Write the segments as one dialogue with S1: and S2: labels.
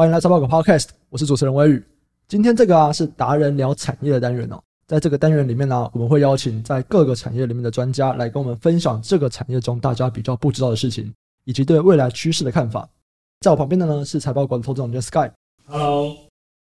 S1: 欢迎来财报狗 Podcast，我是主持人威宇。今天这个啊是达人聊产业的单元哦，在这个单元里面呢、啊，我们会邀请在各个产业里面的专家来跟我们分享这个产业中大家比较不知道的事情，以及对未来趋势的看法。在我旁边的呢是财报馆的投资总监 Sky。
S2: Hello，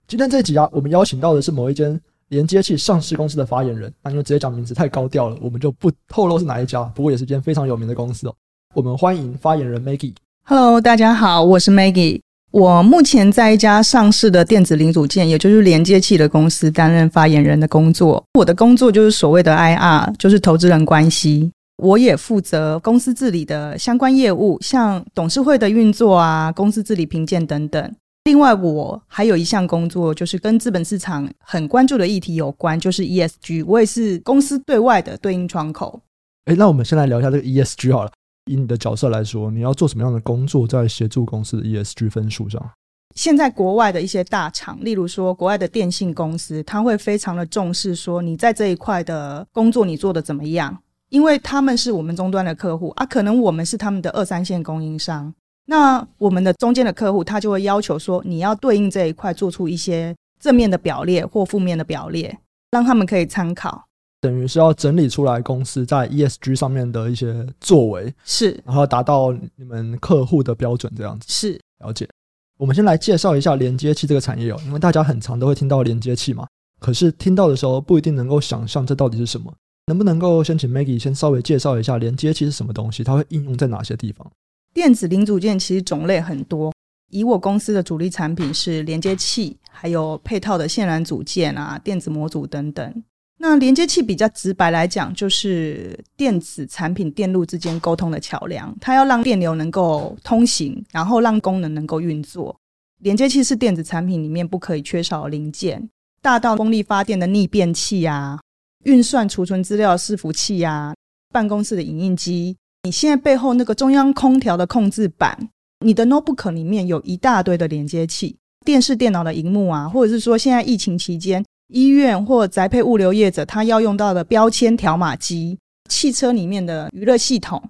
S1: 今天这一集啊，我们邀请到的是某一间连接器上市公司的发言人，那因为直接讲名字太高调了，我们就不透露是哪一家，不过也是一间非常有名的公司哦。我们欢迎发言人 Maggie。
S3: Hello，大家好，我是 Maggie。我目前在一家上市的电子零组件，也就是连接器的公司担任发言人的工作。我的工作就是所谓的 IR，就是投资人关系。我也负责公司治理的相关业务，像董事会的运作啊、公司治理评鉴等等。另外，我还有一项工作，就是跟资本市场很关注的议题有关，就是 ESG。我也是公司对外的对应窗口。
S1: 诶，那我们先来聊一下这个 ESG 好了。以你的角色来说，你要做什么样的工作，在协助公司的 ESG 分数上？
S3: 现在国外的一些大厂，例如说国外的电信公司，他会非常的重视说你在这一块的工作你做得怎么样，因为他们是我们终端的客户啊，可能我们是他们的二三线供应商，那我们的中间的客户他就会要求说你要对应这一块做出一些正面的表列或负面的表列，让他们可以参考。
S1: 等于是要整理出来公司在 ESG 上面的一些作为，
S3: 是，
S1: 然后达到你们客户的标准，这样子
S3: 是
S1: 了解。我们先来介绍一下连接器这个产业哦，因为大家很常都会听到连接器嘛，可是听到的时候不一定能够想象这到底是什么。能不能够先请 Maggie 先稍微介绍一下连接器是什么东西？它会应用在哪些地方？
S3: 电子零组件其实种类很多，以我公司的主力产品是连接器，还有配套的线缆组件啊、电子模组等等。那连接器比较直白来讲，就是电子产品电路之间沟通的桥梁，它要让电流能够通行，然后让功能能够运作。连接器是电子产品里面不可以缺少的零件，大到风力发电的逆变器啊，运算储存资料伺服器啊，办公室的影印机，你现在背后那个中央空调的控制板，你的 notebook 里面有一大堆的连接器，电视、电脑的荧幕啊，或者是说现在疫情期间。医院或宅配物流业者，他要用到的标签条码机、汽车里面的娱乐系统、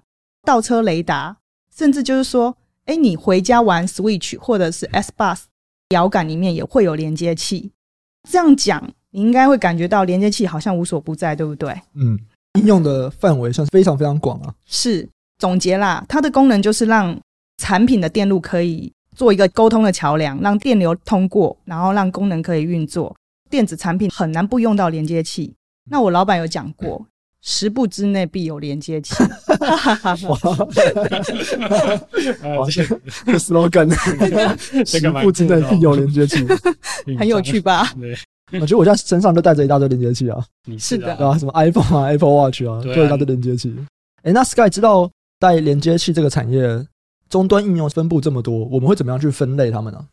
S3: 倒车雷达，甚至就是说，哎，你回家玩 Switch 或者是 S Bus 摇杆里面也会有连接器。这样讲，你应该会感觉到连接器好像无所不在，对不对？
S1: 嗯，应用的范围算是非常非常广啊。
S3: 是，总结啦，它的功能就是让产品的电路可以做一个沟通的桥梁，让电流通过，然后让功能可以运作。电子产品很难不用到连接器。那我老板有讲过，十步之内必有连接器。
S1: 哇，这 slogan，十步之内必有连接器，
S3: 很有趣吧？
S2: 对，
S1: 我觉得我现在身上就带着一大堆连接器啊。
S2: 你
S3: 是的，
S1: 对啊，什么 iPhone 啊，Apple Watch 啊，就一大堆连接器。哎，那 Sky 知道在连接器这个产业终端应用分布这么多，我们会怎么样去分类它们呢？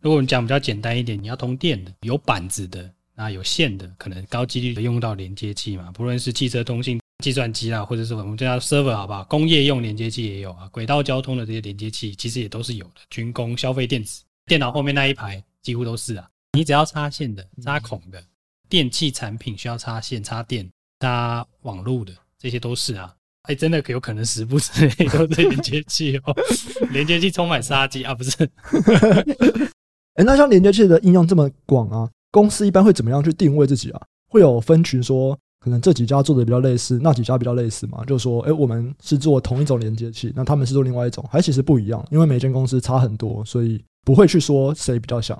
S2: 如果我们讲比较简单一点，你要通电的，有板子的，那有线的，可能高几率的用到连接器嘛。不论是汽车通信、计算机啊，或者是我们叫 server 好不好？工业用连接器也有啊，轨道交通的这些连接器其实也都是有的。军工、消费电子、电脑后面那一排几乎都是啊。你只要插线的、插孔的，电器产品需要插线、插电、插网路的，这些都是啊。哎，真的有可能十步之内都是连接器哦，连接器充满杀机啊，不是？
S1: 哎，那像连接器的应用这么广啊，公司一般会怎么样去定位自己啊？会有分群说，可能这几家做的比较类似，那几家比较类似嘛？就是说，哎，我们是做同一种连接器，那他们是做另外一种，还其实不一样，因为每间公司差很多，所以不会去说谁比较像。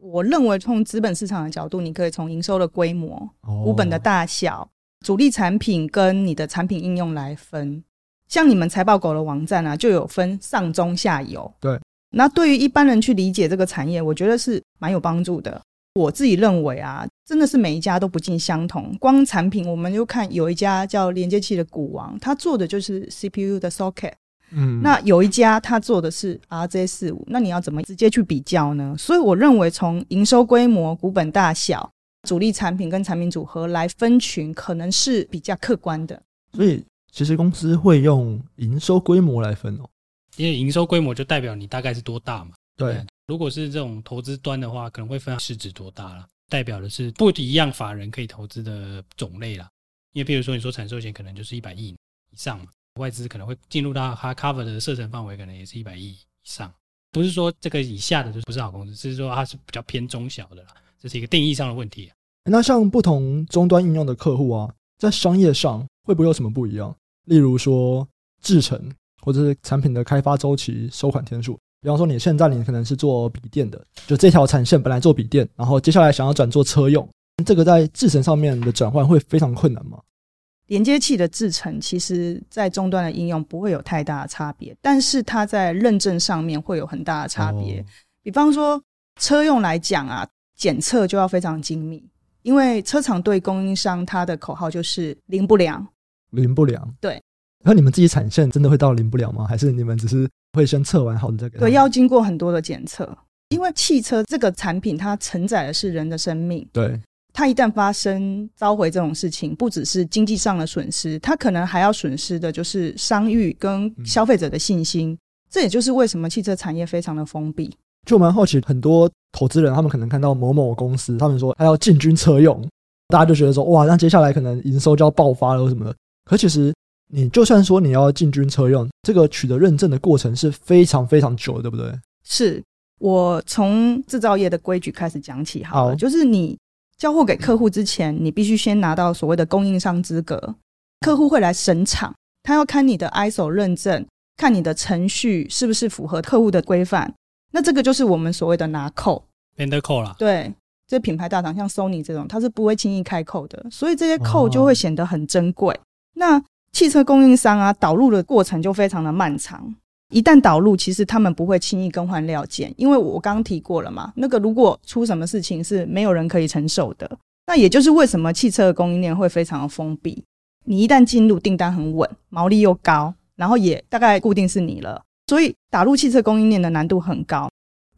S3: 我认为从资本市场的角度，你可以从营收的规模、股本的大小、主力产品跟你的产品应用来分。像你们财报狗的网站啊，就有分上中下游。
S1: 对。
S3: 那对于一般人去理解这个产业，我觉得是蛮有帮助的。我自己认为啊，真的是每一家都不尽相同。光产品，我们就看有一家叫连接器的股王，他做的就是 CPU 的 socket。嗯，那有一家他做的是 RJ 四五那你要怎么直接去比较呢？所以我认为从营收规模、股本大小、主力产品跟产品组合来分群，可能是比较客观的。
S1: 所以其实公司会用营收规模来分哦。
S2: 因为营收规模就代表你大概是多大嘛？
S1: 对，
S2: 如果是这种投资端的话，可能会分市值多大了，代表的是不一样法人可以投资的种类啦。因为比如说你说产寿险可能就是一百亿以上嘛，外资可能会进入到它 cover 的射程范围，可能也是一百亿以上。不是说这个以下的就不是好公司，是说它是比较偏中小的啦，这是一个定义上的问题。
S1: 那像不同终端应用的客户啊，在商业上会不会有什么不一样？例如说制程，或者是产品的开发周期、收款天数。比方说，你现在你可能是做笔电的，就这条产线本来做笔电，然后接下来想要转做车用，这个在制程上面的转换会非常困难吗？
S3: 连接器的制程，其实在终端的应用不会有太大的差别，但是它在认证上面会有很大的差别。哦、比方说车用来讲啊，检测就要非常精密，因为车厂对供应商它的口号就是零不良，
S1: 零不良。
S3: 对。
S1: 那你们自己产线真的会到零不了吗？还是你们只是会先测完好的再给？
S3: 对，要经过很多的检测，因为汽车这个产品它承载的是人的生命。
S1: 对。
S3: 它一旦发生召回这种事情，不只是经济上的损失，它可能还要损失的就是商誉跟消费者的信心。嗯、这也就是为什么汽车产业非常的封闭。
S1: 就蛮好奇，很多投资人他们可能看到某某公司，他们说他要进军车用，大家就觉得说哇，那接下来可能营收就要爆发了什么的。可其实你就算说你要进军车用，这个取得认证的过程是非常非常久的，对不对？
S3: 是我从制造业的规矩开始讲起好了，好，就是你。交货给客户之前，你必须先拿到所谓的供应商资格。客户会来审厂，他要看你的 ISO 认证，看你的程序是不是符合客户的规范。那这个就是我们所谓的拿扣
S2: ，vendor 扣啦。
S3: 对，这品牌大厂像 Sony 这种，它是不会轻易开扣的，所以这些扣就会显得很珍贵。哦、那汽车供应商啊，导入的过程就非常的漫长。一旦导入，其实他们不会轻易更换料件，因为我刚刚提过了嘛。那个如果出什么事情是没有人可以承受的，那也就是为什么汽车的供应链会非常的封闭。你一旦进入，订单很稳，毛利又高，然后也大概固定是你了，所以打入汽车供应链的难度很高。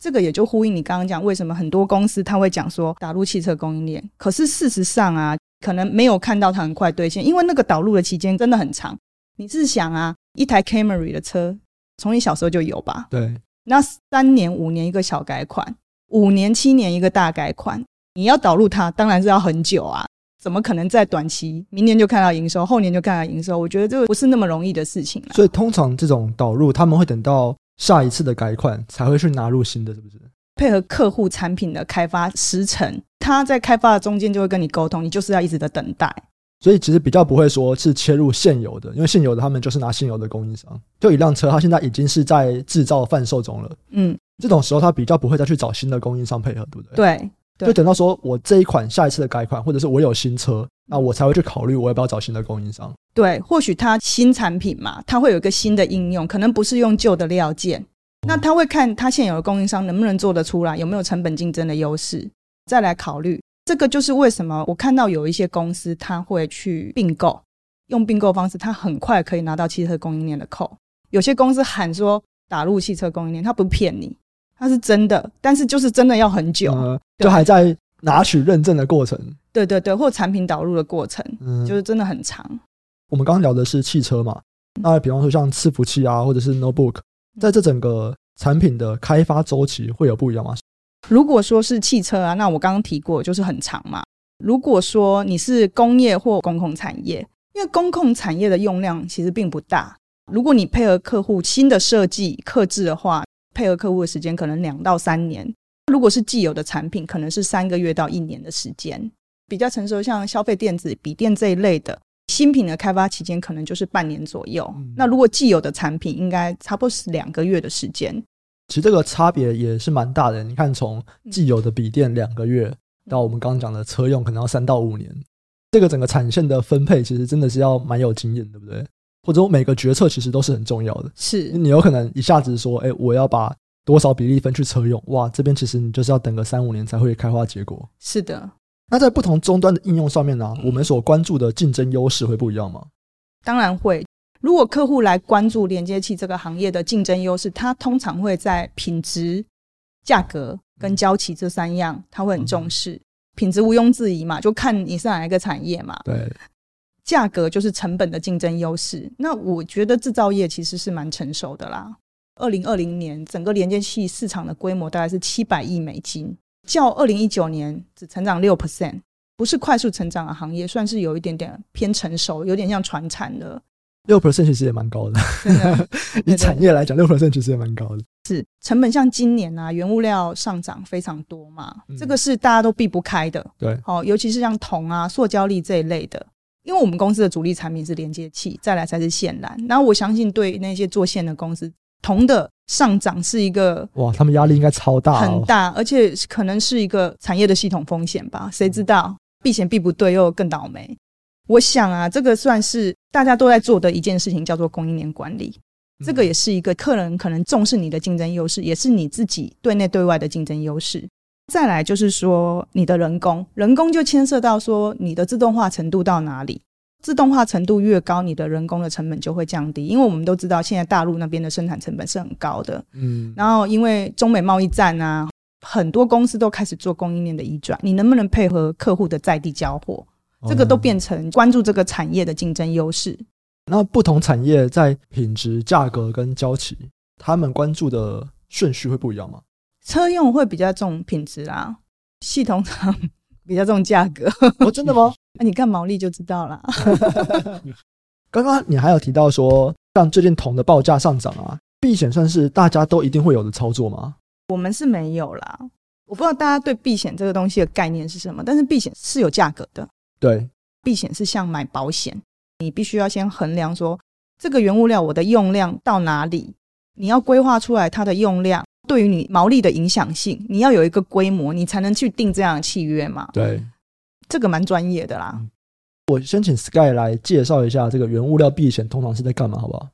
S3: 这个也就呼应你刚刚讲，为什么很多公司他会讲说打入汽车供应链，可是事实上啊，可能没有看到它很快兑现，因为那个导入的期间真的很长。你是想啊，一台 Camry 的车。从你小时候就有吧？
S1: 对，
S3: 那三年五年一个小改款，五年七年一个大改款，你要导入它，当然是要很久啊！怎么可能在短期，明年就看到营收，后年就看到营收？我觉得这个不是那么容易的事情。
S1: 所以通常这种导入，他们会等到下一次的改款才会去纳入新的，是不是？
S3: 配合客户产品的开发时程，他在开发的中间就会跟你沟通，你就是要一直的等待。
S1: 所以其实比较不会说是切入现有的，因为现有的他们就是拿现有的供应商。就一辆车，它现在已经是在制造贩售中了。嗯，这种时候他比较不会再去找新的供应商配合，对不对？
S3: 对。对。
S1: 就等到说我这一款下一次的改款，或者是我有新车，那我才会去考虑我要不要找新的供应商。
S3: 对，或许它新产品嘛，它会有一个新的应用，可能不是用旧的料件，那他会看他现有的供应商能不能做得出来，有没有成本竞争的优势，再来考虑。这个就是为什么我看到有一些公司，他会去并购，用并购方式，他很快可以拿到汽车供应链的扣。有些公司喊说打入汽车供应链，他不骗你，他是真的，但是就是真的要很久，
S1: 呃、就还在拿取认证的过程。
S3: 对对对，或产品导入的过程，嗯，就是真的很长。
S1: 我们刚刚聊的是汽车嘛，那比方说像伺服器啊，或者是 notebook，在这整个产品的开发周期会有不一样吗？
S3: 如果说是汽车啊，那我刚刚提过，就是很长嘛。如果说你是工业或公共产业，因为公共产业的用量其实并不大。如果你配合客户新的设计、刻制的话，配合客户的时间可能两到三年。如果是既有的产品，可能是三个月到一年的时间。比较成熟，像消费电子、笔电这一类的新品的开发期间，可能就是半年左右。嗯。那如果既有的产品，应该差不多是两个月的时间。
S1: 其实这个差别也是蛮大的。你看，从既有的笔电两个月，到我们刚刚讲的车用，可能要三到五年。这个整个产线的分配，其实真的是要蛮有经验，对不对？或者每个决策其实都是很重要的。
S3: 是
S1: 你有可能一下子说，哎，我要把多少比例分去车用，哇，这边其实你就是要等个三五年才会开花结果。
S3: 是的。
S1: 那在不同终端的应用上面呢，我们所关注的竞争优势会不一样吗？
S3: 当然会。如果客户来关注连接器这个行业的竞争优势，它通常会在品质、价格跟交期这三样，他会很重视。品质毋庸置疑嘛，就看你是哪一个产业嘛。
S1: 对，
S3: 价格就是成本的竞争优势。那我觉得制造业其实是蛮成熟的啦。二零二零年整个连接器市场的规模大概是七百亿美金，较二零一九年只成长六 percent，不是快速成长的行业，算是有一点点偏成熟，有点像传产的。
S1: 六 percent 其实也蛮高的，以产业来讲，六 percent 其实也蛮高的。
S3: 是成本，像今年啊，原物料上涨非常多嘛，嗯、这个是大家都避不开的。
S1: 对，
S3: 好，尤其是像铜啊、塑胶粒这一类的，因为我们公司的主力产品是连接器，再来才是线缆。然后我相信，对那些做线的公司，铜的上涨是一个
S1: 哇，他们压力应该超大，
S3: 很大，而且可能是一个产业的系统风险吧？谁知道避险避不对，又更倒霉。我想啊，这个算是大家都在做的一件事情，叫做供应链管理。这个也是一个客人可能重视你的竞争优势，也是你自己对内对外的竞争优势。再来就是说，你的人工，人工就牵涉到说你的自动化程度到哪里。自动化程度越高，你的人工的成本就会降低。因为我们都知道，现在大陆那边的生产成本是很高的。嗯。然后，因为中美贸易战啊，很多公司都开始做供应链的移转。你能不能配合客户的在地交货？这个都变成关注这个产业的竞争优势。
S1: 那不同产业在品质、价格跟交期，他们关注的顺序会不一样吗？
S3: 车用会比较重品质啦，系统厂 比较重价格。
S1: 哦，真的吗？
S3: 那你看毛利就知道了。
S1: 刚刚你还有提到说，像最近铜的报价上涨啊，避险算是大家都一定会有的操作吗？
S3: 我们是没有啦。我不知道大家对避险这个东西的概念是什么，但是避险是有价格的。
S1: 对，
S3: 避险是像买保险，你必须要先衡量说这个原物料我的用量到哪里，你要规划出来它的用量对于你毛利的影响性，你要有一个规模，你才能去定这样的契约嘛。
S1: 对，
S3: 这个蛮专业的啦。
S1: 我先请 Sky 来介绍一下这个原物料避险通常是在干嘛，好不好？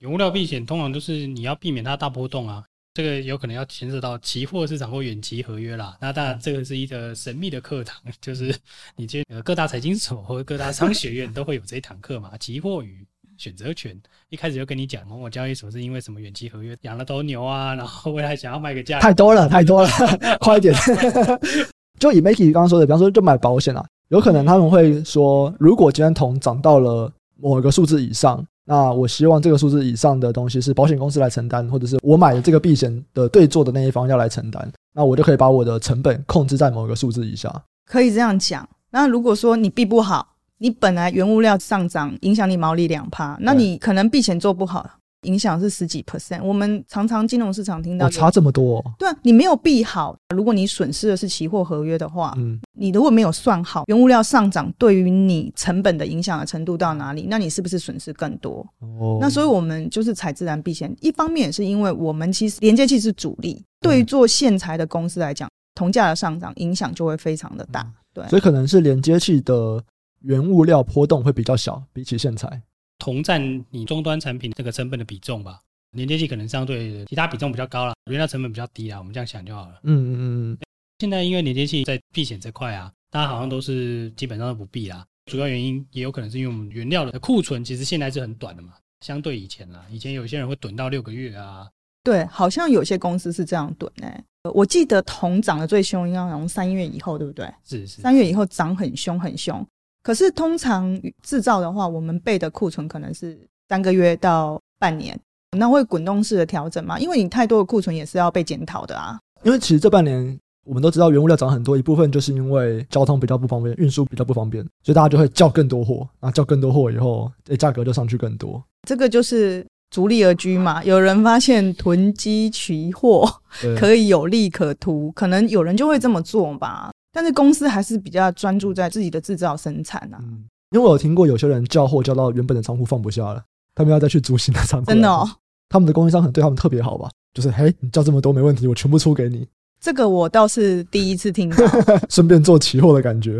S2: 原物料避险通常就是你要避免它大波动啊。这个有可能要牵涉到期货市场或远期合约啦。那当然，这个是一个神秘的课堂，就是你去各大财经所或各大商学院都会有这一堂课嘛。期货与选择权，一开始就跟你讲某某交易所是因为什么远期合约养了头牛啊，然后未来想要卖个价，
S1: 太多了，太多了，快一点。就以 Maggie 刚刚说的，比方说就买保险啊，有可能他们会说，如果今天铜涨到了某一个数字以上。那我希望这个数字以上的东西是保险公司来承担，或者是我买的这个避险的对做的那一方要来承担，那我就可以把我的成本控制在某一个数字以下。
S3: 可以这样讲。那如果说你避不好，你本来原物料上涨影响你毛利两趴，那你可能避险做不好。影响是十几 percent，我们常常金融市场听到、哦、
S1: 差这么多、哦，
S3: 对啊，你没有避好，如果你损失的是期货合约的话，嗯，你如果没有算好原物料上涨对于你成本的影响的程度到哪里，那你是不是损失更多？哦，那所以我们就是采自然避险，一方面也是因为我们其实连接器是主力，嗯、对于做线材的公司来讲，铜价的上涨影响就会非常的大，对，
S1: 所以可能是连接器的原物料波动会比较小，比起线材。
S2: 铜占你终端产品这个成本的比重吧，连接器可能相对其他比重比较高了，原料成本比较低啊，我们这样想就好了。嗯嗯嗯。现在因为连接器在避险这块啊，大家好像都是基本上都不避啦。主要原因也有可能是因为我们原料的库存其实现在是很短的嘛，相对以前啦，以前有些人会囤到六个月啊。
S3: 对，好像有些公司是这样囤诶、欸。我记得铜涨得最凶，应该从三月以后，对不对？
S2: 是是。
S3: 三月以后涨很凶很凶。可是通常制造的话，我们备的库存可能是三个月到半年，那会滚动式的调整嘛？因为你太多的库存也是要被检讨的啊。
S1: 因为其实这半年我们都知道原物料涨很多，一部分就是因为交通比较不方便，运输比较不方便，所以大家就会叫更多货，然后叫更多货以后，诶，价格就上去更多。
S3: 这个就是逐利而居嘛。有人发现囤积期货可以有利可图，可能有人就会这么做吧。但是公司还是比较专注在自己的制造生产啊。嗯，
S1: 因为我有听过有些人叫货叫到原本的仓库放不下了，他们要再去租新的仓库。
S3: 真的哦，
S1: 他们的供应商可能对他们特别好吧？就是嘿，你叫这么多没问题，我全部出给你。
S3: 这个我倒是第一次听到，
S1: 顺便做期货的感觉。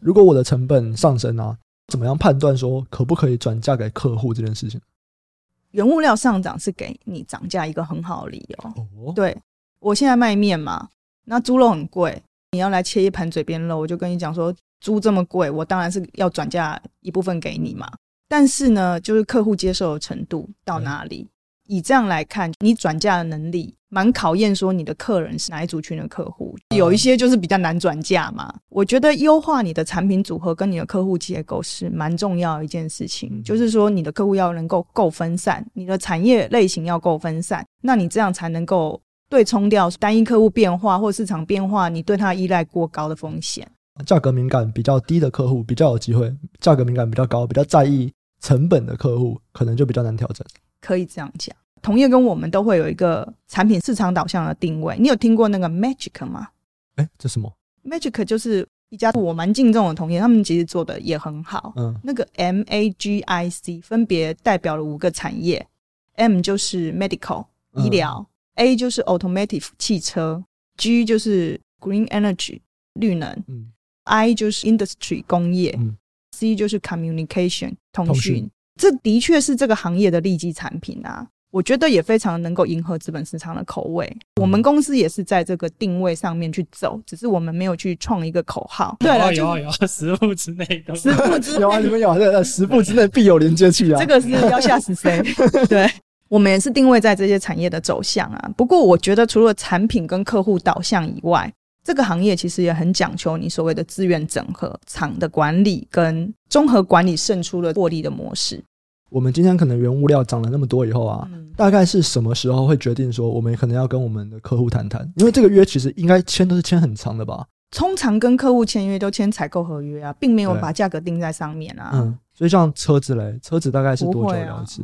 S1: 如果我的成本上升啊，怎么样判断说可不可以转嫁给客户这件事情？
S3: 原物料上涨是给你涨价一个很好的理由。哦，对，我现在卖面嘛，那猪肉很贵。你要来切一盘嘴边肉，我就跟你讲说，租这么贵，我当然是要转嫁一部分给你嘛。但是呢，就是客户接受的程度到哪里？以这样来看，你转嫁的能力蛮考验说你的客人是哪一族群的客户。有一些就是比较难转嫁嘛。我觉得优化你的产品组合跟你的客户结构是蛮重要的一件事情。就是说，你的客户要能够够分散，你的产业类型要够分散，那你这样才能够。对冲掉单一客户变化或市场变化，你对它依赖过高的风险。
S1: 价格敏感比较低的客户比较有机会，价格敏感比较高，比较在意成本的客户，可能就比较难调整。
S3: 可以这样讲，同业跟我们都会有一个产品市场导向的定位。你有听过那个 Magic 吗？
S1: 哎，这什么
S3: ？Magic 就是一家我蛮敬重的同业，他们其实做的也很好。嗯，那个 M A G I C 分别代表了五个产业，M 就是 Medical 医疗、嗯、，A 就是 Automotive 汽车，G 就是 Green Energy 绿能，嗯，I 就是 Industry 工业，嗯，C 就是 Communication 通讯。这的确是这个行业的利基产品啊，我觉得也非常能够迎合资本市场的口味。嗯、我们公司也是在这个定位上面去走，只是我们没有去创一个口号。对了，
S2: 有啊有啊，十步之内的，
S3: 十步之内
S1: 有啊，你们有啊十步之内必有连接器啊。
S3: 这个是要吓死谁？对，我们也是定位在这些产业的走向啊。不过我觉得除了产品跟客户导向以外，这个行业其实也很讲求你所谓的资源整合、厂的管理跟综合管理胜出了获利的模式。
S1: 我们今天可能原物料涨了那么多以后啊，嗯、大概是什么时候会决定说我们可能要跟我们的客户谈谈？因为这个约其实应该签都是签很长的吧？
S3: 通常跟客户签约都签采购合约啊，并没有把价格定在上面啊。
S1: 嗯，所以像车子嘞，车子大概是多久了一次？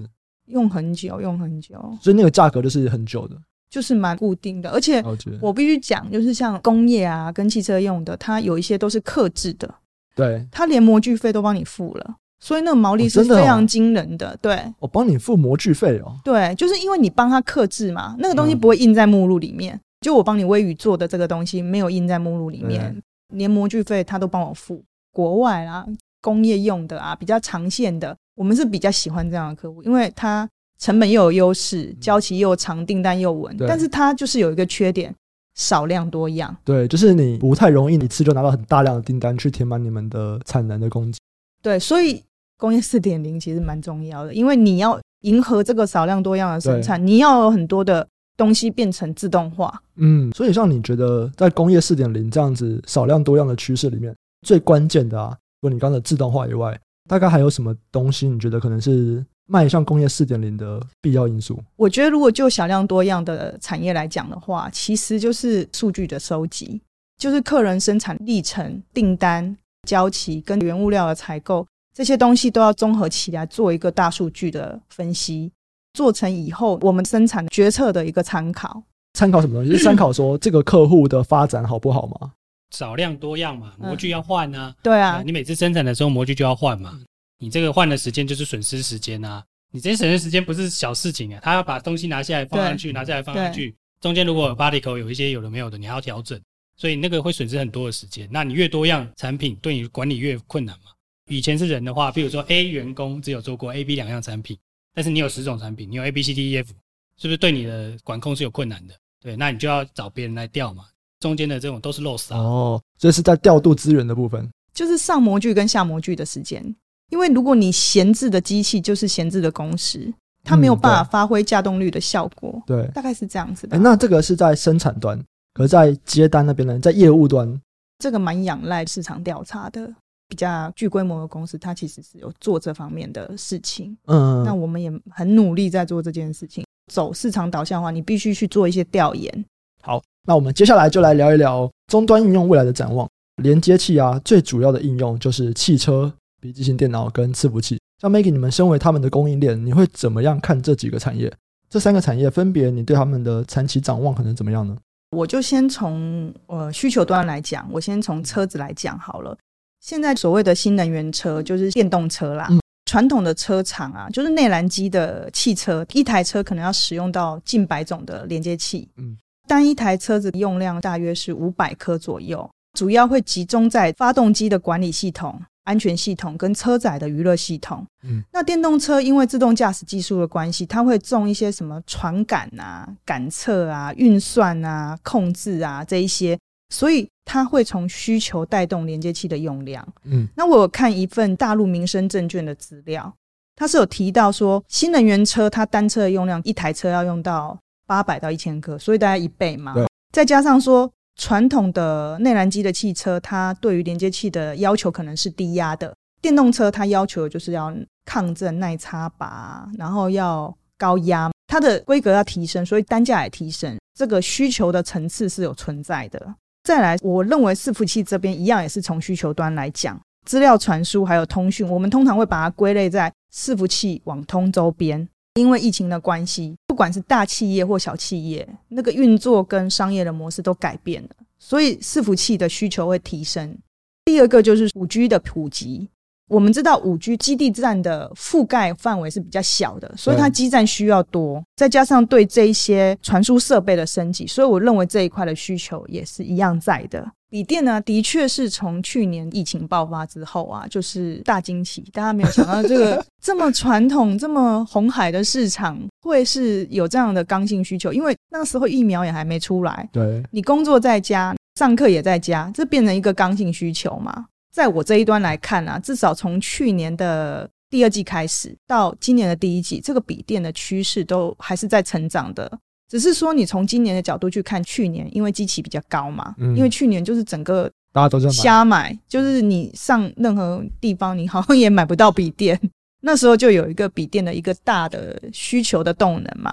S3: 用很久，用很久，
S1: 所以那个价格就是很久的。
S3: 就是蛮固定的，而且我必须讲，就是像工业啊，跟汽车用的，它有一些都是克制的，
S1: 对，
S3: 它连模具费都帮你付了，所以那个毛利是非常惊人的。对，
S1: 我帮你付模具费哦。
S3: 对，就是因为你帮他克制嘛，那个东西不会印在目录里面，就我帮你微宇做的这个东西没有印在目录里面，连模具费他都帮我付。国外啊，工业用的啊，比较长线的，我们是比较喜欢这样的客户，因为它。成本又有优势，交期又长，订单又稳，但是它就是有一个缺点，少量多样。
S1: 对，就是你不太容易一次就拿到很大量的订单去填满你们的产能的供给。
S3: 对，所以工业四点零其实蛮重要的，因为你要迎合这个少量多样的生产，你要有很多的东西变成自动化。
S1: 嗯，所以像你觉得在工业四点零这样子少量多样的趋势里面，最关键的啊，除了你刚才自动化以外，大概还有什么东西？你觉得可能是？迈向工业四点零的必要因素，
S3: 我觉得如果就小量多样的产业来讲的话，其实就是数据的收集，就是客人生产历程、订单交期跟原物料的采购这些东西都要综合起来做一个大数据的分析，做成以后我们生产决策的一个参考。
S1: 参考什么东西？是参考说这个客户的发展好不好吗？
S2: 少量多样嘛，模具要换啊。
S3: 对啊，
S2: 呃，你每次生产的时候模具就要换嘛。你这个换的时间就是损失时间啊！你这些损失时间不是小事情啊！他要把东西拿下来放上去，拿下来放上去，中间如果有 particle 有一些有的没有的，你还要调整，所以那个会损失很多的时间。那你越多样产品，对你管理越困难嘛。以前是人的话，比如说 A 员工只有做过 A、B 两样产品，但是你有十种产品，你有 A、B、C、D、E、F，是不是对你的管控是有困难的？对，那你就要找别人来调嘛。中间的这种都是 loss 啊。
S1: 哦，这是在调度资源的部分，
S3: 就是上模具跟下模具的时间。因为如果你闲置的机器就是闲置的工时，它没有办法发挥架动率的效果。
S1: 对，
S3: 大概是这样子的。
S1: 欸，那这个是在生产端，可是在接单那边呢，在业务端，
S3: 这个蛮仰赖市场调查的。比较具规模的公司，它其实是有做这方面的事情。嗯，那我们也很努力在做这件事情。走市场导向的话，你必须去做一些调研。
S1: 好，那我们接下来就来聊一聊终端应用未来的展望。连接器啊，最主要的应用就是汽车。笔记型电脑跟伺服器，像 Maggie，你们身为他们的供应链，你会怎么样看这几个产业？这三个产业分别，你对他们的长期展望可能怎么样呢？
S3: 我就先从呃需求端来讲，我先从车子来讲好了。现在所谓的新能源车就是电动车啦，嗯、传统的车厂啊，就是内燃机的汽车，一台车可能要使用到近百种的连接器，嗯，单一台车子用量大约是五百颗左右，主要会集中在发动机的管理系统。安全系统跟车载的娱乐系统，嗯，那电动车因为自动驾驶技术的关系，它会重一些什么传感啊、感测啊、运算啊、控制啊这一些，所以它会从需求带动连接器的用量。嗯，那我有看一份大陆民生证券的资料，它是有提到说，新能源车它单车的用量一台车要用到八百到一千克，所以大概一倍嘛。再加上说。传统的内燃机的汽车，它对于连接器的要求可能是低压的；电动车它要求就是要抗震、耐插拔，然后要高压，它的规格要提升，所以单价也提升。这个需求的层次是有存在的。再来，我认为伺服器这边一样也是从需求端来讲，资料传输还有通讯，我们通常会把它归类在伺服器、网通周边。因为疫情的关系，不管是大企业或小企业，那个运作跟商业的模式都改变了，所以伺服器的需求会提升。第二个就是五 G 的普及。我们知道五 G 基地站的覆盖范围是比较小的，所以它基站需要多，再加上对这一些传输设备的升级，所以我认为这一块的需求也是一样在的。笔电呢，的确是从去年疫情爆发之后啊，就是大惊喜，大家没有想到这个 这么传统、这么红海的市场会是有这样的刚性需求，因为那个时候疫苗也还没出来，
S1: 对，
S3: 你工作在家，上课也在家，这变成一个刚性需求嘛。在我这一端来看啊，至少从去年的第二季开始到今年的第一季，这个笔电的趋势都还是在成长的。只是说你从今年的角度去看，去年因为基期比较高嘛，嗯、因为去年就是整个大家都在瞎买，就是你上任何地方，你好像也买不到笔电。那时候就有一个笔电的一个大的需求的动能嘛。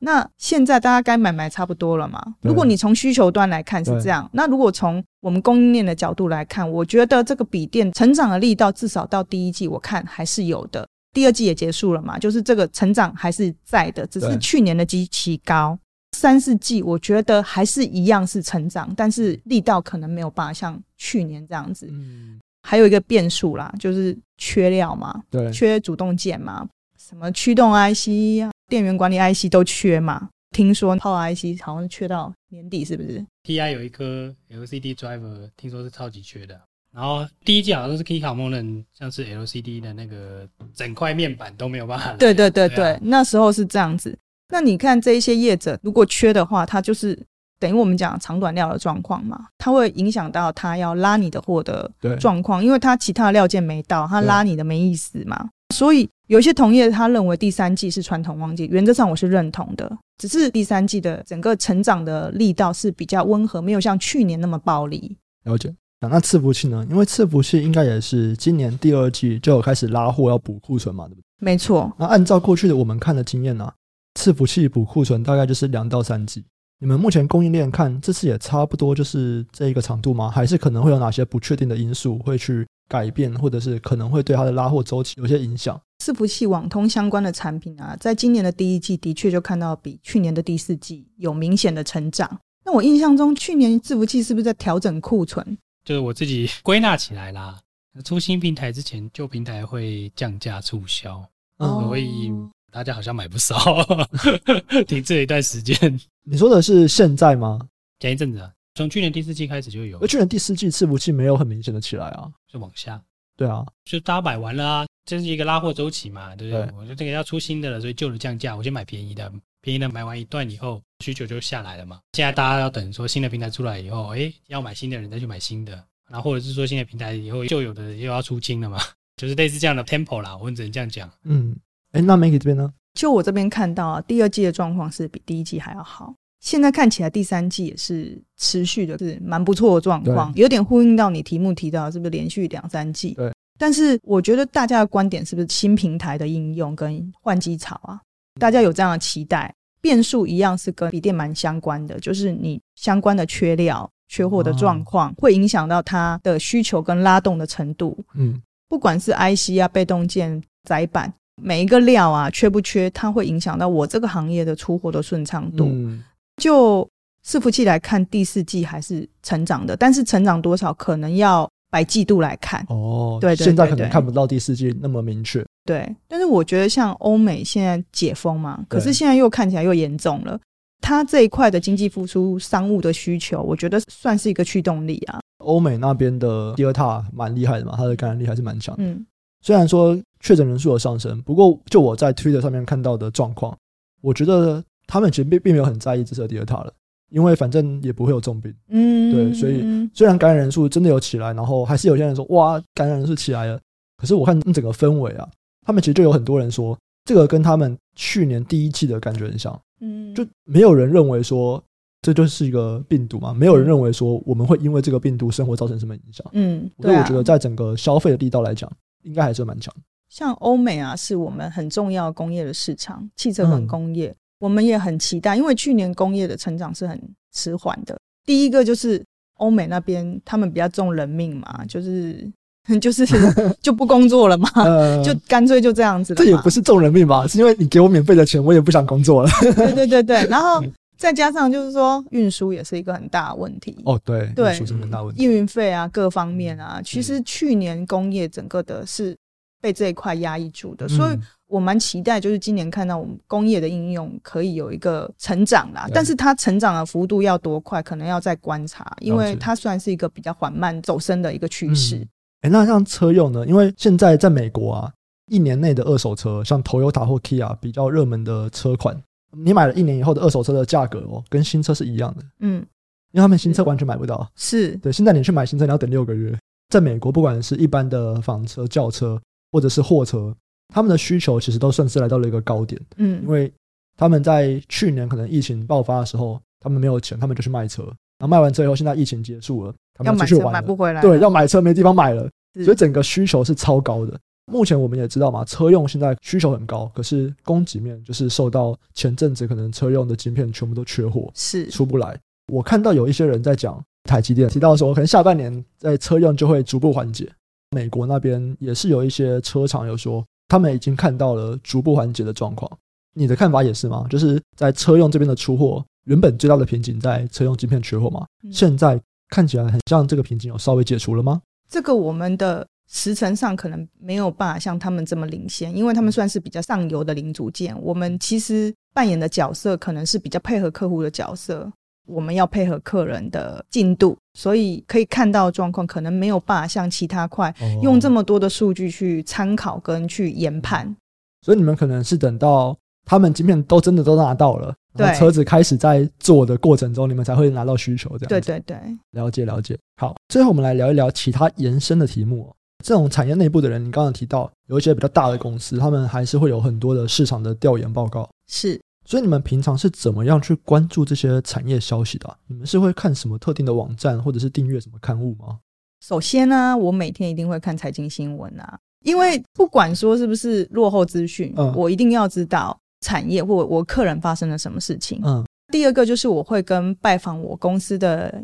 S3: 那现在大家该买买差不多了嘛？如果你从需求端来看是这样，那如果从我们供应链的角度来看，我觉得这个笔电成长的力道至少到第一季，我看还是有的。第二季也结束了嘛，就是这个成长还是在的，只是去年的基期高。三四季我觉得还是一样是成长，但是力道可能没有办法像去年这样子。嗯，还有一个变数啦，就是缺料嘛，对，缺主动件嘛，什么驱动 IC 啊。电源管理 IC 都缺嘛？听说 Power IC 好像缺到年底，是不是
S2: ？TI 有一颗 LCD driver，听说是超级缺的。然后第一季好像都是 Keycom 默认，像是 LCD 的那个整块面板都没有办法。
S3: 对对对对，那时候是这样子。那你看这一些业者，如果缺的话，它就是等于我们讲长短料的状况嘛，它会影响到它要拉你的货的状况，因为它其他的料件没到，它拉你的没意思嘛。所以有一些同业他认为第三季是传统旺季，原则上我是认同的。只是第三季的整个成长的力道是比较温和，没有像去年那么暴力。
S1: 了解。那伺服器呢？因为伺服器应该也是今年第二季就有开始拉货要补库存嘛，对不对？
S3: 没错。
S1: 那按照过去的我们看的经验呢、啊，伺服器补库存大概就是两到三季。你们目前供应链看这次也差不多就是这一个长度吗？还是可能会有哪些不确定的因素会去？改变，或者是可能会对它的拉货周期有些影响。
S3: 伺服器、网通相关的产品啊，在今年的第一季的确就看到比去年的第四季有明显的成长。那我印象中，去年伺服器是不是在调整库存？
S2: 就是我自己归纳起来啦，出新平台之前，旧平台会降价促销，哦、所以大家好像买不少，停滞了一段时间。
S1: 你说的是现在吗？
S2: 前一阵子啊。从去年第四季开始就有，
S1: 而去年第四季伺服器没有很明显的起来啊，
S2: 就往下。
S1: 对啊，
S2: 就大家买完了啊，这是一个拉货周期嘛，对不对？对我说这个要出新的了，所以旧的降价，我先买便宜的，便宜的买完一段以后，需求就下来了嘛。现在大家要等说新的平台出来以后，哎，要买新的人再去买新的，然后或者是说新的平台以后旧有的又要出清了嘛，就是类似这样的 tempo 啦，我们只能这样讲。
S1: 嗯，哎，那 Maggie 这边呢？
S3: 就我这边看到啊，第二季的状况是比第一季还要好。现在看起来第三季也是持续的，是蛮不错的状况，有点呼应到你题目提到是不是连续两三季？对。但是我觉得大家的观点是不是新平台的应用跟换机潮啊？大家有这样的期待？变数一样是跟笔电蛮相关的，就是你相关的缺料、缺货的状况，会影响到它的需求跟拉动的程度。嗯，不管是 IC 啊、被动件、载板，每一个料啊缺不缺，它会影响到我这个行业的出货的顺畅度。嗯就伺服器来看，第四季还是成长的，但是成长多少可能要百季度来看。
S1: 哦，对，对，对，对，现在可能看不到第四季那么明确。
S3: 对，但是我觉得像欧美现在解封嘛，可是现在又看起来又严重了。它这一块的经济复苏、商务的需求，我觉得算是一个驱动力啊。
S1: 欧美那边的 Delta 蛮厉害的嘛，它的感染力还是蛮强。嗯，虽然说确诊人数有上升，不过就我在 Twitter 上面看到的状况，我觉得。他们其实并并没有很在意这次的 Delta 了，因为反正也不会有重病。嗯，对，所以虽然感染人数真的有起来，然后还是有些人说哇，感染人数起来了。可是我看整个氛围啊，他们其实就有很多人说，这个跟他们去年第一季的感觉很像。嗯，就没有人认为说这就是一个病毒嘛，没有人认为说我们会因为这个病毒生活造成什么影响。嗯，所以我觉得在整个消费的力道来讲，应该还是蛮强。
S3: 像欧美啊，是我们很重要工业的市场，汽车跟工业。嗯我们也很期待，因为去年工业的成长是很迟缓的。第一个就是欧美那边，他们比较重人命嘛，就是 就是 就不工作了嘛，
S1: 呃、
S3: 就干脆就这样子了。
S1: 这也不是众人命吧？是因为你给我免费的钱，我也不想工作了。
S3: 对对对对，然后再加上就是说运输也是一个很大的问题。
S1: 哦，对，
S3: 对，
S1: 运输是很大问题。
S3: 运费啊，各方面啊，其实去年工业整个的是被这一块压抑住的，嗯、所以。我蛮期待，就是今年看到我们工业的应用可以有一个成长啦，但是它成长的幅度要多快，可能要再观察，因为它算是一个比较缓慢走升的一个
S1: 趋势。欸，那像车用呢？因为现在在美国啊，一年内的二手车，像 Toyota 或 Kia 比较热门的车款，你买了一年以后的二手车的价格哦，跟新车是一样的。嗯，因为他们新车完全买不到。
S3: 是
S1: 对，现在你去买新车，你要等六个月。在美国，不管是一般的房车、轿车，或者是货车。他们的需求其实都算是来到了一个高点，嗯，因为他们在去年可能疫情爆发的时候，他们没有钱，他们就去卖车，然后卖完车以后，现在疫情结束了，他们要继续玩，
S3: 买不回来，
S1: 对，要买车没地方买了，所以整个需求是超高的。目前我们也知道嘛，车用现在需求很高，可是供给面就是受到前阵子可能车用的晶片全部都缺货，是出不来。我看到有一些人在讲台积电提到说，可能下半年在车用就会逐步缓解。美国那边也是有一些车厂有说。他们已经看到了逐步缓解的状况，你的看法也是吗？就是在车用这边的出货，原本最大的瓶颈在车用晶片缺货嘛，现在看起来很像这个瓶颈有稍微解除了吗？
S3: 这个我们的时程上可能没有办法像他们这么领先，因为他们算是比较上游的零组件，我们其实扮演的角色可能是比较配合客户的角色。我们要配合客人的进度，所以可以看到状况，可能没有办法像其他块用这么多的数据去参考跟去研判。
S1: 所以你们可能是等到他们晶片都真的都拿到了，然后车子开始在做的过程中，你们才会拿到需求。这样
S3: 对对对，
S1: 了解了解。好，最后我们来聊一聊其他延伸的题目。这种产业内部的人，你刚刚提到有一些比较大的公司，他们还是会有很多的市场的调研报告。
S3: 是。
S1: 所以你们平常是怎么样去关注这些产业消息的啊？你们是会看什么特定的网站，或者是订阅什么刊物吗？
S3: 首先呢，我每天一定会看财经新闻啊，因为不管说是不是落后资讯，嗯，我一定要知道产业或我客人发生了什么事情。嗯，第二个就是我会跟拜访我公司的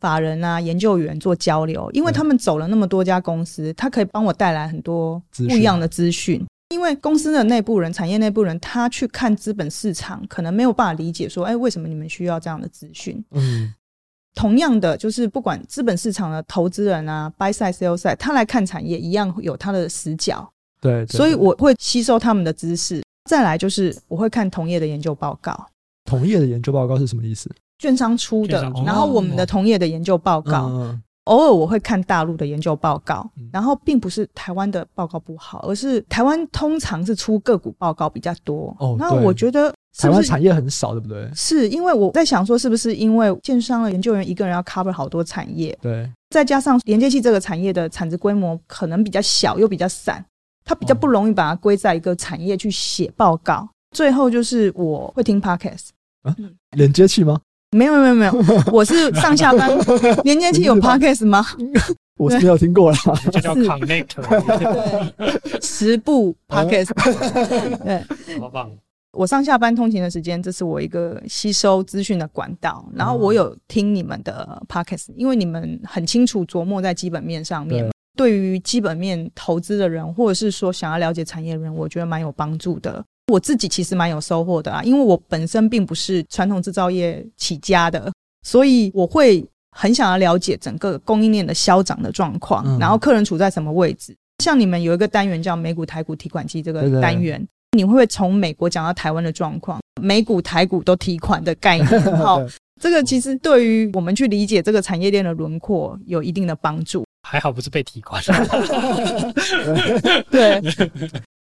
S3: 法人啊、研究员做交流，因为他们走了那么多家公司，他可以帮我带来很多不一样的资讯。因为公司的内部人、产业内部人，他去看资本市场，可能没有办法理解说，哎，为什么你们需要这样的资讯？嗯，同样的，就是不管资本市场的投资人啊，buy side、sell side，他来看产业一样有他的死角。
S1: 对，对，对，
S3: 所以我会吸收他们的知识。再来就是我会看同业的研究报告。
S1: 同业的研究报告是什么意思？
S3: 券商出的，然后我们的同业的研究报告。偶尔我会看大陆的研究报告，然后并不是台湾的报告不好，而是台湾通常是出个股报告比较多。哦，那我觉得是不是
S1: 台湾产业很少，对不对？
S3: 是因为我在想说，是不是因为券商的研究员一个人要 cover 好多产业？
S1: 对，
S3: 再加上连接器这个产业的产值规模可能比较小，又比较散，它比较不容易把它归在一个产业去写报告。最后就是我会听 podcast
S1: 啊，连接器吗？
S3: 没有没有没有，我是上下班。连接器有 podcast 吗？
S1: 我是没有听过啦，
S2: 就叫 connect，
S3: 对，十部 podcast，对，
S2: 好棒。
S3: 我上下班通勤的时间，这是我一个吸收资讯的管道。然后我有听你们的 podcast，因为你们很清楚琢磨在基本面上面，对于基本面投资的人，或者是说想要了解产业的人，我觉得蛮有帮助的。我自己其实蛮有收获的啊，因为我本身并不是传统制造业起家的，所以我会很想要了解整个供应链的消长的状况，嗯、然后客人处在什么位置。像你们有一个单元叫美股台股提款机这个单元，对对对，你会不会从美国讲到台湾的状况，美股台股都提款的概念？好，这个其实对于我们去理解这个产业链的轮廓有一定的帮助。
S2: 还好不是被提款。
S3: 对。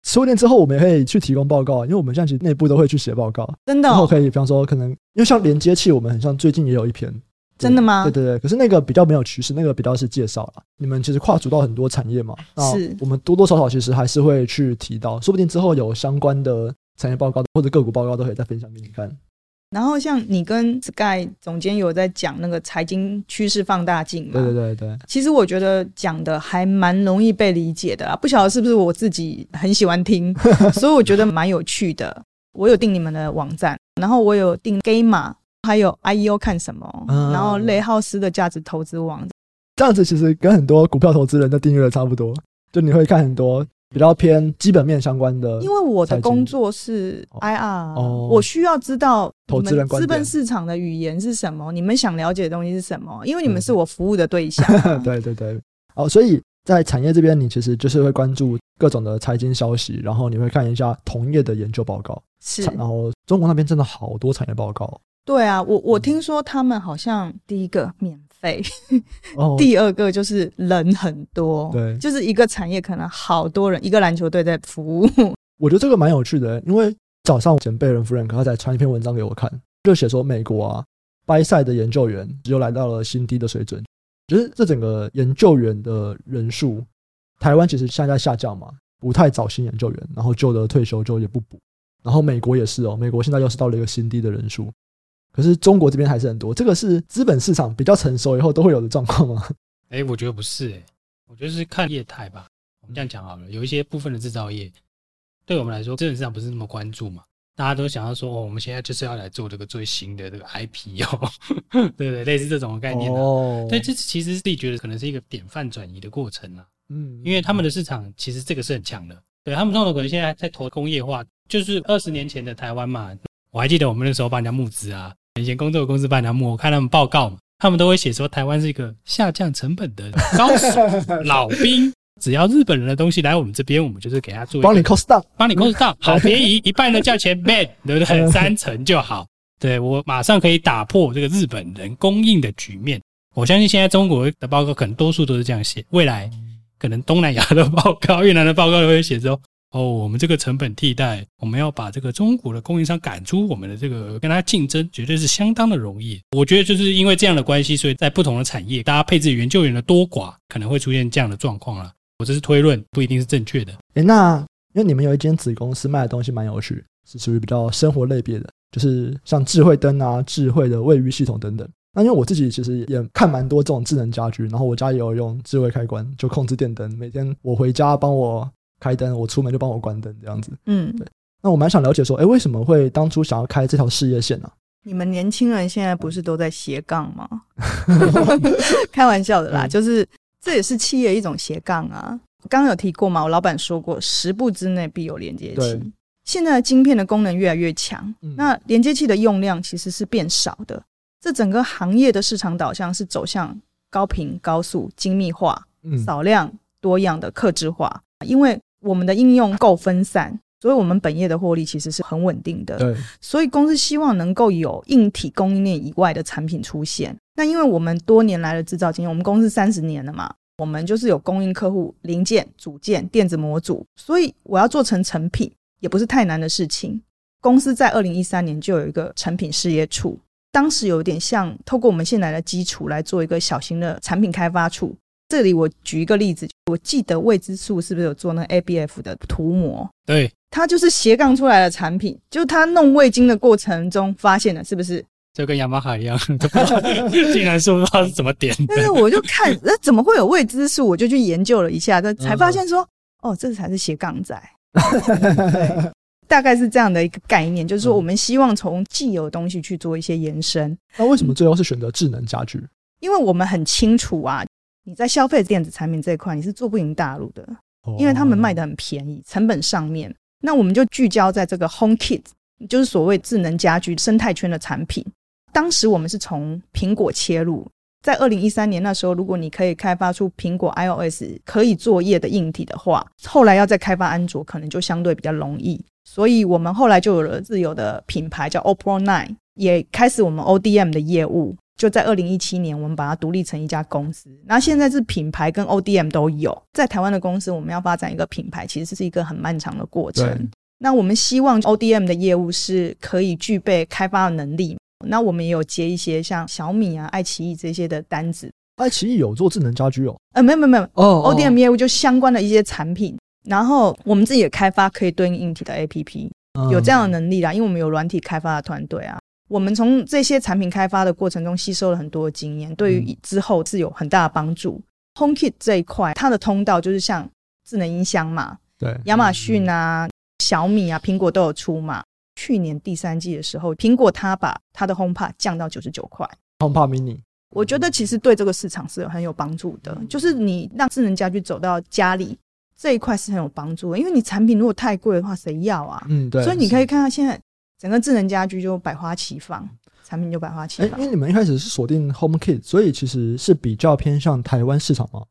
S1: 十五年之后，我们也可以去提供报告，因为我们现在其实内部都会去写报告，
S3: 真的、哦。
S1: 然后可以，比方说，可能因为像连接器，我们很像最近也有一篇，
S3: 真的吗？
S1: 对对对。可是那个比较没有趋势，那个比较是介绍了。你们其实跨足到很多产业嘛，是。我们多多少少其实还是会去提到，说不定之后有相关的产业报告或者个股报告都可以再分享给你看。
S3: 然后像你跟 Sky 总监有在讲那个财经趋势放大镜嘛？
S1: 对对对对。
S3: 其实我觉得讲的还蛮容易被理解的啊，不晓得是不是我自己很喜欢听，所以我觉得蛮有趣的。我有订你们的网站，然后我有订 Gamma，还有 IEO 看什么，然后雷浩斯的价值投资网，
S1: 这样子其实跟很多股票投资人的订阅的差不多，就你会看很多比较偏基本面相关的。
S3: 因为我的工作是 IR，哦，我需要知道投资人资本市场的语言是什么，你们想了解的东西是什么？因为你们是我服务的对象啊。
S1: 对对对，哦，所以在产业这边，你其实就是会关注各种的财经消息，然后你会看一下同业的研究报告。
S3: 是，
S1: 然后中国那边真的好多产业报告。
S3: 对啊，我我听说他们好像第一个免费，哦、第二个就是人很多，
S1: 对，
S3: 就是一个产业可能好多人，一个篮球队在服务。
S1: 我觉得这个蛮有趣的，因为早上前辈人 Frank 他在传一篇文章给我看，就写说美国啊，buy side 的研究员又来到了新低的水准，就是这整个研究员的人数，台湾其实现在在下降嘛，不太找新研究员，然后旧的退休就也不补，然后美国也是哦，美国现在又是到了一个新低的人数。可是中国这边还是很多，这个是资本市场比较成熟以后都会有的状况吗？
S2: 哎、欸，我觉得不是、欸，哎，我觉得是看业态吧。我们这样讲好了，有一些部分的制造业，对我们来说，资本市场不是那么关注嘛。大家都想要说，哦，我们现在就是要来做这个最新的这个 IPO，对不对，类似这种概念的、啊。哦，对，这其实自己觉得可能是一个典范转移的过程啊。嗯，因为他们的市场其实这个是很强的。对他们通常可能现在在投工业化，就是二十年前的台湾嘛。我还记得我们那时候帮人家募资啊。以前工作的公司帮人家募，我看他们报告嘛，他们都会写说台湾是一个下降成本的高手老兵，只要日本人的东西来我们这边，我们就是给他做，
S1: 帮你 cost down，
S2: 帮你 cost down，好便宜，一半的价钱 bad，对不对？三成就好，对，我马上可以打破这个日本人供应的局面。我相信现在中国的报告可能多数都是这样写，未来可能东南亚的报告、越南的报告都会写说。哦，我们这个成本替代，我们要把这个中国的供应商赶出我们的这个跟他竞争，绝对是相当的容易。我觉得就是因为这样的关系，所以在不同的产业，大家配置研究员的多寡，可能会出现这样的状况了。我这是推论，不一定是正确的。
S1: 诶，那因为你们有一间子公司卖的东西蛮有趣，是属于比较生活类别的，就是像智慧灯啊、智慧的卫浴系统等等。那因为我自己其实也看蛮多这种智能家居，然后我家也有用智慧开关，就控制电灯，每天我回家帮我。开灯，我出门就帮我关灯，这样子。嗯，对。那我蛮想了解说，哎，为什么会当初想要开这条事业线呢？
S3: 你们年轻人现在不是都在斜杠吗？开玩笑的啦，嗯、就是这也是企业一种斜杠啊。刚刚有提过嘛，我老板说过，十步之内必有连接器。对现在的晶片的功能越来越强，嗯、那连接器的用量其实是变少的。这整个行业的市场导向是走向高频、高速、精密化，嗯、少量多样的克制化，因为。我们的应用够分散，所以我们本业的获利其实是很稳定的。对，所以公司希望能够有硬体供应链以外的产品出现。那因为我们多年来的制造经验，我们公司三十年了嘛，我们就是有供应客户零件、组件、电子模组，所以我要做成成品也不是太难的事情。公司在二零一三年就有一个成品事业处，当时有点像透过我们现在的基础来做一个小型的产品开发处。这里我举一个例子，我记得未知数是不是有做那 ABF 的涂膜？
S2: 对，
S3: 它就是斜杠出来的产品，就它弄味精的过程中发现了，是不是？
S2: 就跟雅马哈一样，竟然说不知道是怎么点。
S3: 但是我就看，那怎么会有未知数？我就去研究了一下，才发现说，哦，这才是斜杠仔。对，大概是这样的一个概念，就是说我们希望从既有的东西去做一些延伸。
S1: 那为什么最后是选择智能家居？
S3: 因为我们很清楚啊。你在消费电子产品这一块，你是做不赢大陆的，因为他们卖的很便宜，成本上面。那我们就聚焦在这个 Home Kit，就是所谓智能家居生态圈的产品。当时我们是从苹果切入，在二零一三年那时候，如果你可以开发出苹果 iOS 可以作业的硬体的话，后来要再开发安卓，可能就相对比较容易。所以我们后来就有了自有的品牌叫 OPPO Nine，也开始我们 ODM 的业务。就在二零一七年，我们把它独立成一家公司。那现在是品牌跟 ODM 都有。在台湾的公司，我们要发展一个品牌，其实是一个很漫长的过程。那我们希望 ODM 的业务是可以具备开发的能力。那我们也有接一些像小米啊、爱奇艺这些的单子。
S1: 爱奇艺有做智能家居哦？
S3: 呃，没有没有没有哦。ODM 业务就相关的一些产品，然后我们自己也开发可以对应硬体的 APP，有这样的能力啦。因为我们有软体开发的团队啊。我们从这些产品开发的过程中吸收了很多经验，对于之后是有很大的帮助。嗯、HomeKit 这一块，它的通道就是像智能音箱嘛，对，亚马逊啊、嗯、小米啊、苹果都有出嘛。去年第三季的时候，苹果它把它的 HomePod 降到九十九块，HomePod
S1: mini，
S3: 我觉得其实对这个市场是很有帮助的，就是你让智能家居走到家里这一块是很有帮助的，因为你产品如果太贵的话，谁要啊？
S1: 嗯，对。
S3: 所以你可以看到现在整个智能家居就百花齐放，产品就百花齐放。
S1: 因为你们一开始是锁定 HomeKit，所以其实是比较偏向台湾市场吗？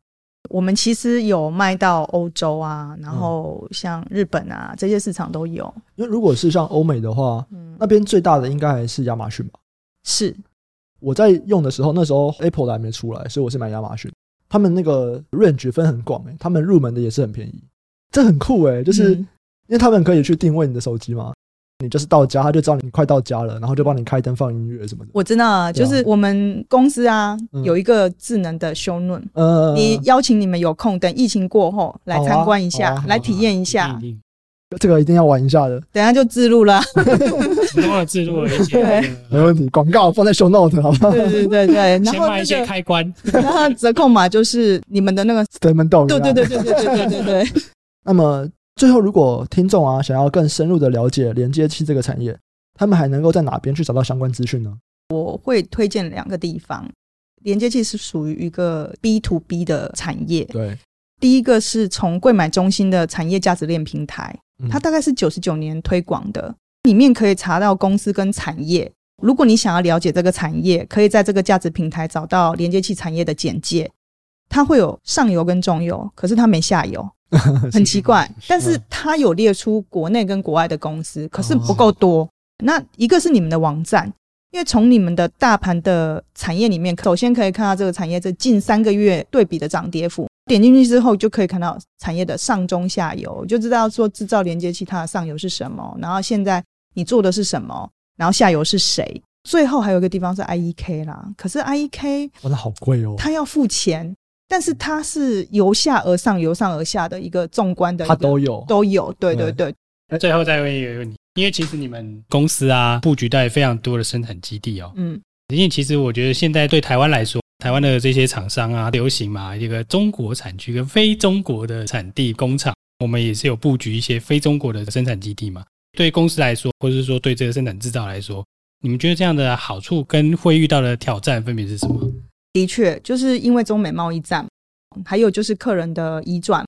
S3: 我们其实有卖到欧洲啊，然后像日本啊、嗯、这些市场都有。
S1: 因为如果是像欧美的话，嗯，那边最大的应该还是亚马逊吧？
S3: 是。
S1: 我在用的时候，那时候 Apple 还没出来，所以我是买亚马逊。他们那个 range 分很广诶、欸，他们入门的也是很便宜，这很酷诶、欸，就是因为他们可以去定位你的手机嘛，你就是到家，他就知道你快到家了，然后就帮你开灯、放音乐什么的。
S3: 我知道啊，就是我们公司啊有一个智能的 showroom，
S1: 嗯，
S3: 你邀请你们有空等疫情过后来参观一下，来体验一下。
S1: 这个一定要玩一下的，
S3: 等下就自录了，
S2: 等会自录了一些，
S1: 没问题。广告放在 show note 好吗？
S3: 对对对对，然后
S2: 卖一些开关，
S3: 然后折扣码就是你们的那个
S1: statement dog，
S3: 对对对对对对对对对。
S1: 那么最后，如果听众啊想要更深入的了解连接器这个产业，他们还能够在哪边去找到相关资讯呢？
S3: 我会推荐两个地方，连接器是属于一个 B to B 的产业，
S1: 对。
S3: 第一个是从柜买中心的产业价值链平台，它大概是九十九年推广的，里面可以查到公司跟产业。如果你想要了解这个产业，可以在这个价值平台找到连接器产业的简介。它会有上游跟中游，可是它没下游，很奇怪。但是它有列出国内跟国外的公司，可是不够多。那一个是你们的网站，因为从你们的大盘的产业里面，首先可以看到这个产业这近三个月对比的涨跌幅。点进去之后，就可以看到产业的上中下游，就知道说制造连接器它的上游是什么，然后现在你做的是什么，然后下游是谁。最后还有一个地方是 IEK 啦，可是 IEK
S1: 哇，那好贵哦，
S3: 它要付钱，但是它是由下而上、由上而下的一个纵观的，
S1: 它都有
S3: 都有，对对对。
S2: 那最后再问一个问题，因为其实你们公司啊布局在非常多的生产基地哦，嗯，因为其实我觉得现在对台湾来说。台湾的这些厂商啊，流行嘛，一个中国产区跟非中国的产地工厂，我们也是有布局一些非中国的生产基地嘛。对公司来说，或者是说对这个生产制造来说，你们觉得这样的好处跟会遇到的挑战分别是什么？
S3: 的确，就是因为中美贸易战，还有就是客人的移转，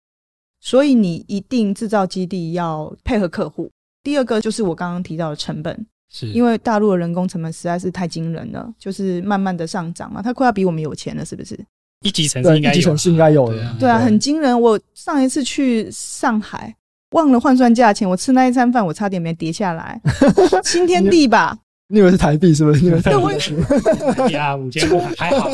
S3: 所以你一定制造基地要配合客户。第二个就是我刚刚提到的成本。
S2: 是
S3: 因为大陆的人工成本实在是太惊人了，就是慢慢的上涨嘛，它快要比我们有钱了，是不是？
S2: 一级城市应该有，一级
S1: 城市应该有的，
S3: 对啊，对啊，很惊人。我上一次去上海，忘了换算价钱，我吃那一餐饭，我差点没跌下来，新天地吧？
S1: 你以为是台币是不是？
S3: 对，我
S2: 呀，五千块还好，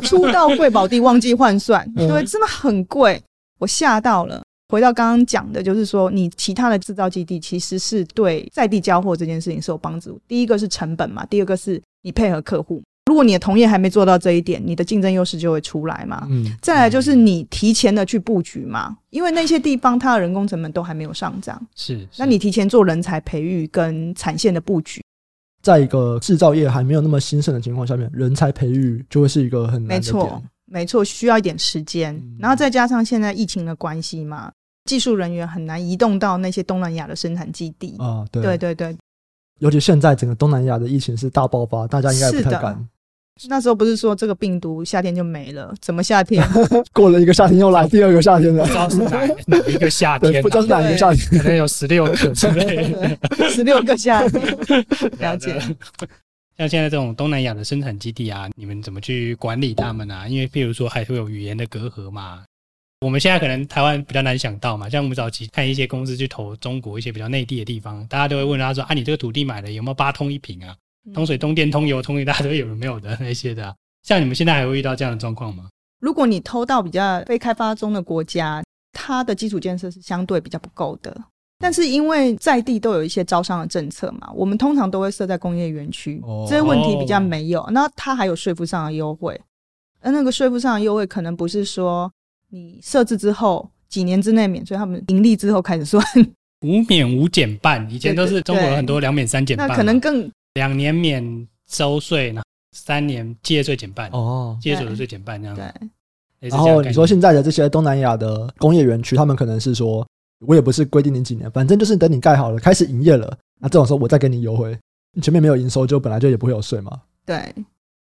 S3: 出到贵宝地忘记换算，对，真的很贵，我吓到了。回到刚刚讲的，就是说，你其他的制造基地其实是对在地交货这件事情是有帮助。第一个是成本嘛，第二个是你配合客户。如果你的同业还没做到这一点，你的竞争优势就会出来嘛。嗯。再来就是你提前的去布局嘛，因为那些地方它的人工成本都还没有上涨。
S2: 是。
S3: 那你提前做人才培育跟产线的布局，
S1: 在一个制造业还没有那么兴盛的情况下面，人才培育就会是一个很难的点。没错。
S3: 没错，需要一点时间，然后再加上现在疫情的关系嘛，技术人员很难移动到那些东南亚的生产基地
S1: 啊。对
S3: 对对对，
S1: 尤其现在整个东南亚的疫情是大爆发，大家应该不太敢。
S3: 那时候不是说这个病毒夏天就没了，怎么夏天
S1: 过了一个夏天又来第二个夏天了？
S2: 不知道是哪哪一个夏天，
S1: 不知道是哪一个夏天，
S2: 可能有十六个之类，
S3: 十六个夏天，了解。
S2: 像现在这种东南亚的生产基地啊，你们怎么去管理他们啊？因为譬如说还会有语言的隔阂嘛。我们现在可能台湾比较难想到嘛，像我们早期看一些公司去投中国一些比较内地的地方，大家都会问他说：“啊，你这个土地买了有没有八通一平啊？通水、通电、通油、通一，大家都有没有的那些的、啊？像你们现在还会遇到这样的状况吗？”
S3: 如果你偷到比较非开发中的国家，它的基础建设是相对比较不够的。但是因为在地都有一些招商的政策嘛，我们通常都会设在工业园区，这些问题比较没有。那它还有税负上的优惠，而那个税负上的优惠可能不是说你设置之后几年之内免，税他们盈利之后开始算
S2: 无免无减半。以前都是中国有很多两免三减半，
S3: 那可能更
S2: 两年免收税呢，三年企业税减半哦，企业所得税减半这样子。
S3: 对，
S1: 然后你说现在的这些东南亚的工业园区，他们可能是说。我也不是规定你几年，反正就是等你盖好了，开始营业了，那这种时候我再给你优惠。你前面没有营收，就本来就也不会有税嘛。
S3: 对，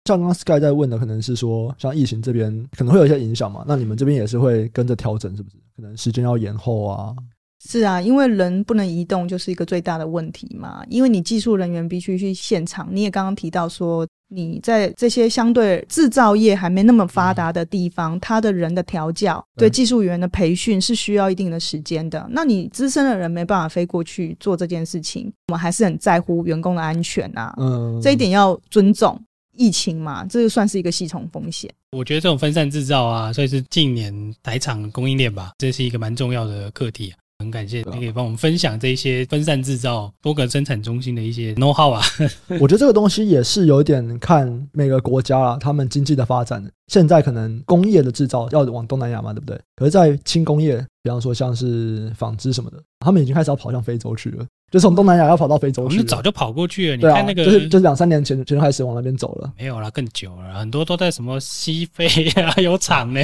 S1: 像刚刚 Sky 在问的，可能是说像疫情这边可能会有一些影响嘛？那你们这边也是会跟着调整，是不是？可能时间要延后啊？
S3: 是啊，因为人不能移动，就是一个最大的问题嘛。因为你技术人员必须去现场。你也刚刚提到说，你在这些相对制造业还没那么发达的地方，他的人的调教、对技术员的培训是需要一定的时间的。那你资深的人没办法飞过去做这件事情，我们还是很在乎员工的安全啊。嗯，这一点要尊重。疫情嘛，这就算是一个系统风险。
S2: 我觉得这种分散制造啊，所以是近年台厂供应链吧，这是一个蛮重要的课题啊。很感谢你可以帮我们分享这些分散制造、多个生产中心的一些 know how 啊。
S1: 我觉得这个东西也是有点看每个国家啊，他们经济的发展。现在可能工业的制造要往东南亚嘛，对不对？可是，在轻工业，比方说像是纺织什么的，他们已经开始要跑向非洲去了，就从东南亚要跑到非洲去。
S2: 我们早就跑过去了，你看那个，
S1: 就是就是两三年前就开始往那边走了。
S2: 没有啦，更久了，很多都在什么西非啊有厂呢。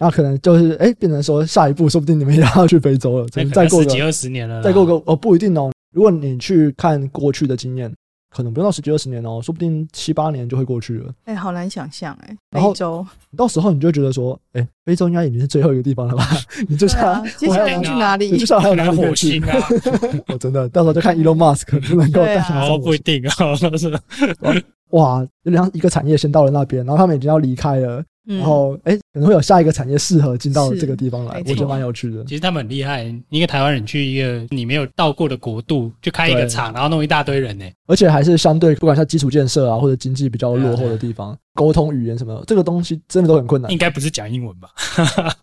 S1: 那可能就是哎、欸，变成说下一步，说不定你们也要去非洲了。可能再过个
S2: 十几二十年了，
S1: 再过个哦，不一定哦。如果你去看过去的经验，可能不用到十几二十年哦，说不定七八年就会过去了。
S3: 哎、欸，好难想象哎。
S1: 非洲，到时候你就会觉得说，哎、欸，非洲应该已经是最后一个地方了吧？你就想
S3: 接下来去哪里？
S1: 接下来还有哪
S2: 火星啊？
S1: 我 真的到时候就看 Elon Musk 能不能够带上。
S2: 哦，不一定啊，都 是。
S1: 哇，有两一个产业先到了那边，然后他们已经要离开了。然后，哎，可能会有下一个产业适合进到这个地方来，我觉得蛮有趣的。
S2: 其实他们很厉害，一个台湾人去一个你没有到过的国度，就开一个厂，然后弄一大堆人呢，
S1: 而且还是相对不管像基础建设啊，或者经济比较落后的地方，沟通语言什么，这个东西真的都很困难。
S2: 应该不是讲英文吧？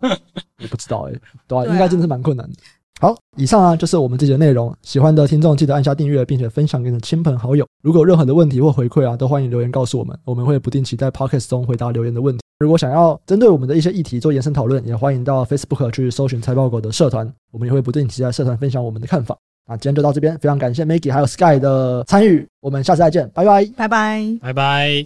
S1: 我不知道哎，对吧？应该真的是蛮困难的。好，以上啊就是我们这集的内容。喜欢的听众记得按下订阅，并且分享给你的亲朋好友。如果有任何的问题或回馈啊，都欢迎留言告诉我们，我们会不定期在 Podcast 中回答留言的问题。如果想要针对我们的一些议题做延伸讨论，也欢迎到 Facebook 去搜寻财报狗的社团，我们也会不定期在社团分享我们的看法。那今天就到这边，非常感谢 Maggie 还有 Sky 的参与，我们下次再见，拜拜，
S3: 拜拜，
S2: 拜拜。